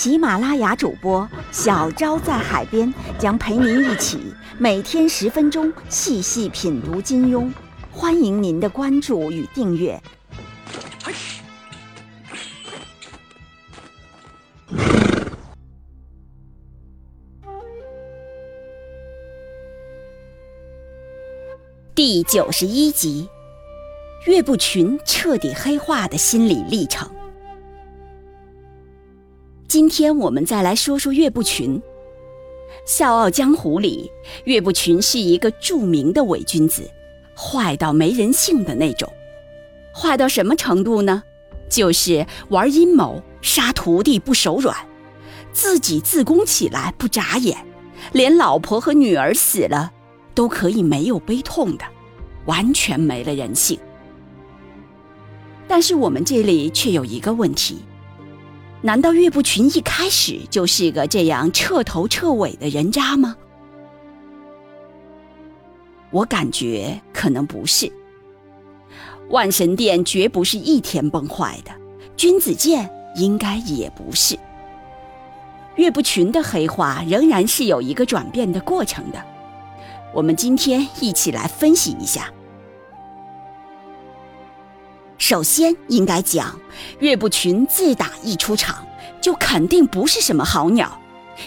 喜马拉雅主播小昭在海边将陪您一起每天十分钟细细品读金庸，欢迎您的关注与订阅。第九十一集，岳不群彻底黑化的心理历程。今天我们再来说说岳不群。《笑傲江湖》里，岳不群是一个著名的伪君子，坏到没人性的那种。坏到什么程度呢？就是玩阴谋，杀徒弟不手软，自己自宫起来不眨眼，连老婆和女儿死了。都可以没有悲痛的，完全没了人性。但是我们这里却有一个问题：难道岳不群一开始就是个这样彻头彻尾的人渣吗？我感觉可能不是。万神殿绝不是一天崩坏的，君子剑应该也不是。岳不群的黑化仍然是有一个转变的过程的。我们今天一起来分析一下。首先应该讲，岳不群自打一出场，就肯定不是什么好鸟，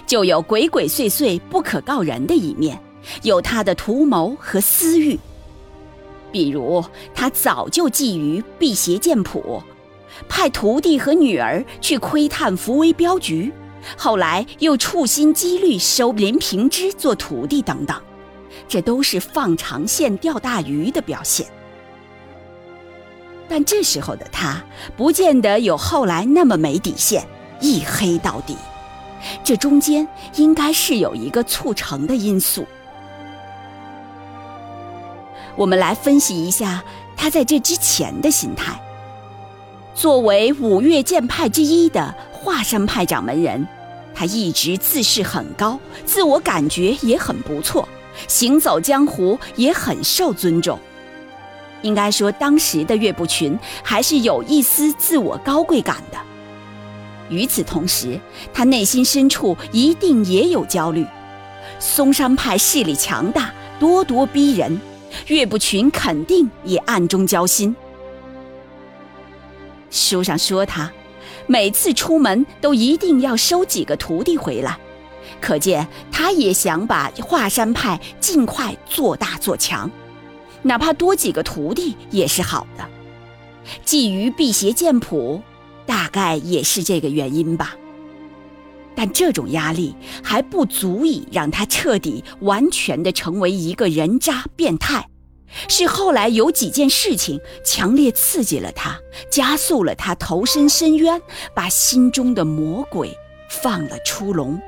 就有鬼鬼祟祟、不可告人的一面，有他的图谋和私欲。比如，他早就觊觎辟邪剑谱，派徒弟和女儿去窥探福威镖局，后来又处心积虑收林平之做徒弟等等。这都是放长线钓大鱼的表现，但这时候的他不见得有后来那么没底线，一黑到底。这中间应该是有一个促成的因素。我们来分析一下他在这之前的心态。作为五岳剑派之一的华山派掌门人，他一直自视很高，自我感觉也很不错。行走江湖也很受尊重，应该说当时的岳不群还是有一丝自我高贵感的。与此同时，他内心深处一定也有焦虑。嵩山派势力强大，咄咄逼人，岳不群肯定也暗中交心。书上说他每次出门都一定要收几个徒弟回来。可见，他也想把华山派尽快做大做强，哪怕多几个徒弟也是好的。觊觎辟邪剑谱，大概也是这个原因吧。但这种压力还不足以让他彻底完全的成为一个人渣变态，是后来有几件事情强烈刺激了他，加速了他投身深渊，把心中的魔鬼放了出笼。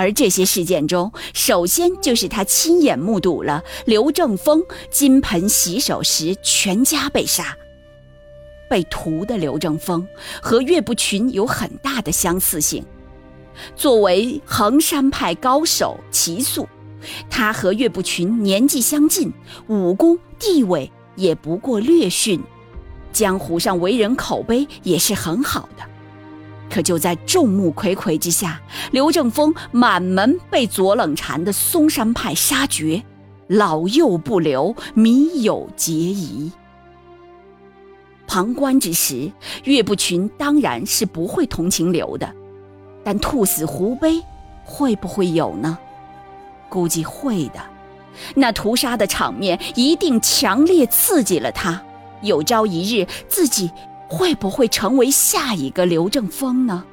而这些事件中，首先就是他亲眼目睹了刘正风金盆洗手时全家被杀。被屠的刘正风和岳不群有很大的相似性。作为衡山派高手齐素，他和岳不群年纪相近，武功地位也不过略逊，江湖上为人口碑也是很好的。可就在众目睽睽之下，刘正风满门被左冷禅的嵩山派杀绝，老幼不留，弥有结疑。旁观之时，岳不群当然是不会同情刘的，但兔死狐悲，会不会有呢？估计会的。那屠杀的场面一定强烈刺激了他，有朝一日自己。会不会成为下一个刘正风呢？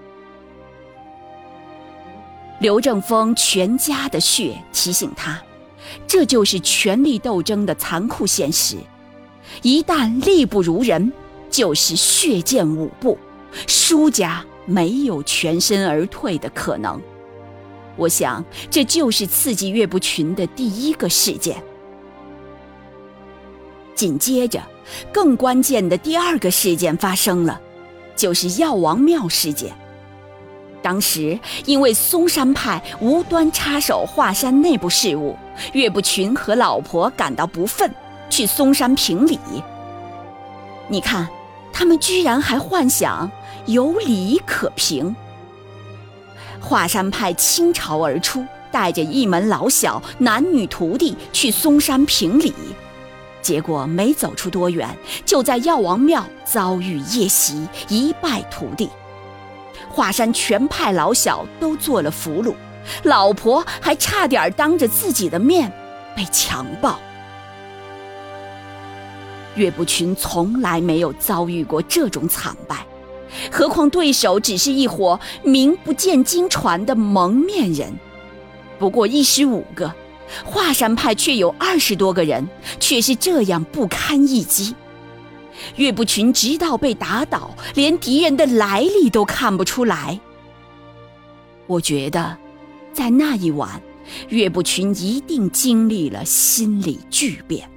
刘正风全家的血提醒他，这就是权力斗争的残酷现实。一旦力不如人，就是血溅五步，输家没有全身而退的可能。我想，这就是刺激岳不群的第一个事件。紧接着，更关键的第二个事件发生了，就是药王庙事件。当时，因为嵩山派无端插手华山内部事务，岳不群和老婆感到不忿，去嵩山评理。你看，他们居然还幻想有理可评。华山派倾巢而出，带着一门老小、男女徒弟去嵩山评理，结果没走出多远，就在药王庙遭遇夜袭，一败涂地。华山全派老小都做了俘虏，老婆还差点当着自己的面被强暴。岳不群从来没有遭遇过这种惨败。何况对手只是一伙名不见经传的蒙面人，不过一十五个，华山派却有二十多个人，却是这样不堪一击。岳不群直到被打倒，连敌人的来历都看不出来。我觉得，在那一晚，岳不群一定经历了心理巨变。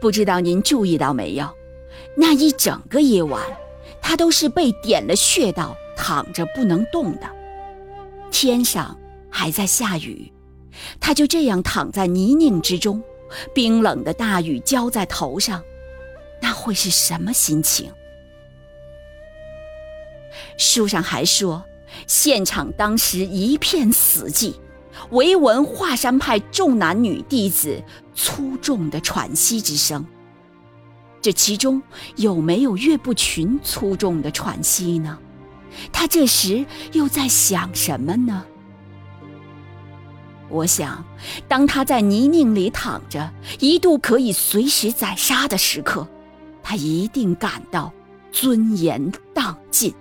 不知道您注意到没有？那一整个夜晚，他都是被点了穴道，躺着不能动的。天上还在下雨，他就这样躺在泥泞之中，冰冷的大雨浇在头上，那会是什么心情？书上还说，现场当时一片死寂，唯闻华山派众男女弟子粗重的喘息之声。这其中有没有岳不群粗重的喘息呢？他这时又在想什么呢？我想，当他在泥泞里躺着，一度可以随时宰杀的时刻，他一定感到尊严荡尽，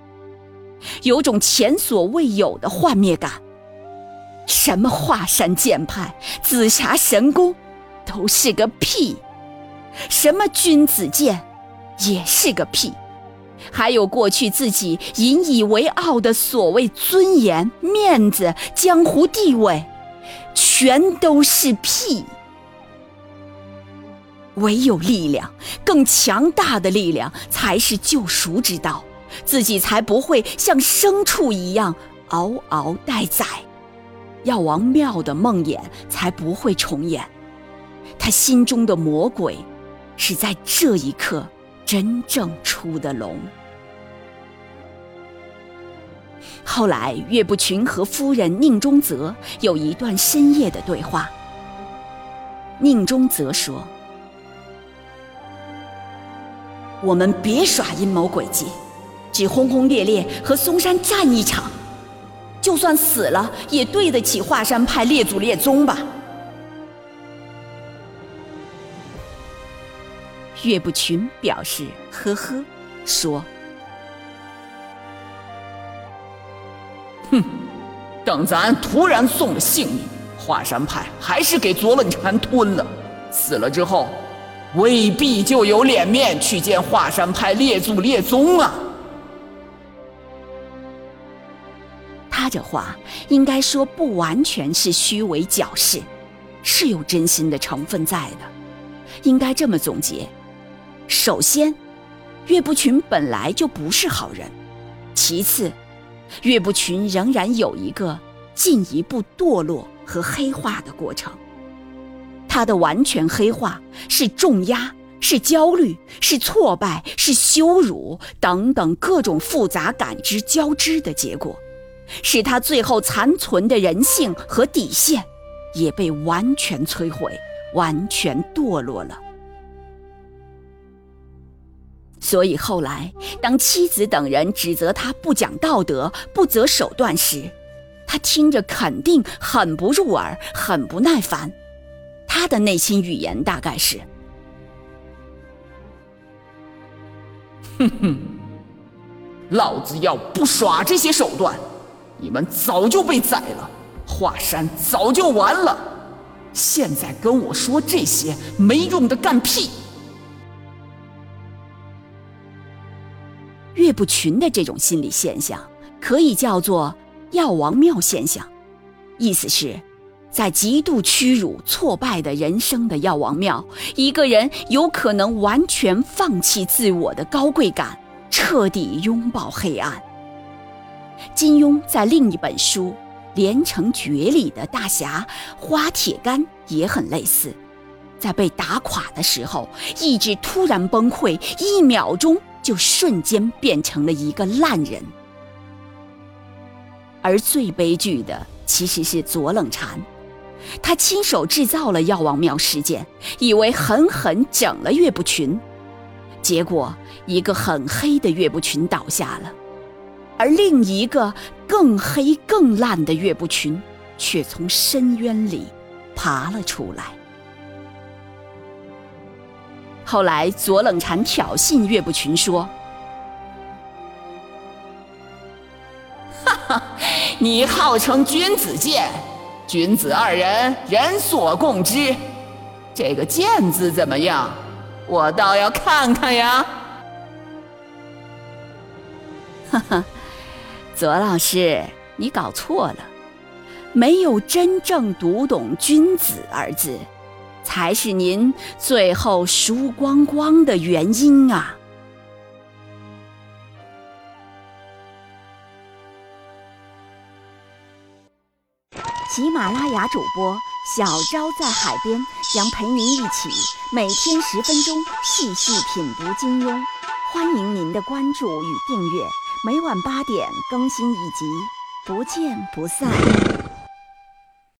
有种前所未有的幻灭感。什么华山剑派、紫霞神功，都是个屁。什么君子剑，也是个屁；还有过去自己引以为傲的所谓尊严、面子、江湖地位，全都是屁。唯有力量，更强大的力量，才是救赎之道，自己才不会像牲畜一样嗷嗷待宰，药王庙的梦魇才不会重演，他心中的魔鬼。是在这一刻真正出的笼。后来，岳不群和夫人宁中则有一段深夜的对话。宁中则说：“我们别耍阴谋诡计，只轰轰烈烈和嵩山战一场，就算死了也对得起华山派列祖列宗吧。”岳不群表示：“呵呵，说，哼，等咱突然送了性命，华山派还是给左冷禅吞了。死了之后，未必就有脸面去见华山派列祖列宗啊。”他这话应该说不完全是虚伪矫饰，是有真心的成分在的，应该这么总结。首先，岳不群本来就不是好人；其次，岳不群仍然有一个进一步堕落和黑化的过程。他的完全黑化是重压、是焦虑、是挫败、是羞辱等等各种复杂感知交织的结果，使他最后残存的人性和底线也被完全摧毁，完全堕落了。所以后来，当妻子等人指责他不讲道德、不择手段时，他听着肯定很不入耳、很不耐烦。他的内心语言大概是：“哼哼，老子要不耍这些手段，你们早就被宰了，华山早就完了。现在跟我说这些没用的干屁！”岳不群的这种心理现象，可以叫做“药王庙现象”，意思是，在极度屈辱、挫败的人生的药王庙，一个人有可能完全放弃自我的高贵感，彻底拥抱黑暗。金庸在另一本书《连城诀》里的大侠花铁干也很类似，在被打垮的时候，意志突然崩溃，一秒钟就瞬间变成了一个烂人。而最悲剧的其实是左冷禅，他亲手制造了药王庙事件，以为狠狠整了岳不群，结果一个很黑的岳不群倒下了。而另一个更黑更烂的岳不群，却从深渊里爬了出来。后来，左冷禅挑衅岳不群说：“哈哈，你号称君子剑，君子二人人所共知，这个剑字怎么样？我倒要看看呀！”哈哈。左老师，你搞错了，没有真正读懂“君子”二字，才是您最后输光光的原因啊！喜马拉雅主播小昭在海边将陪您一起每天十分钟细细品读金庸，欢迎您的关注与订阅。每晚八点更新一集，不见不散。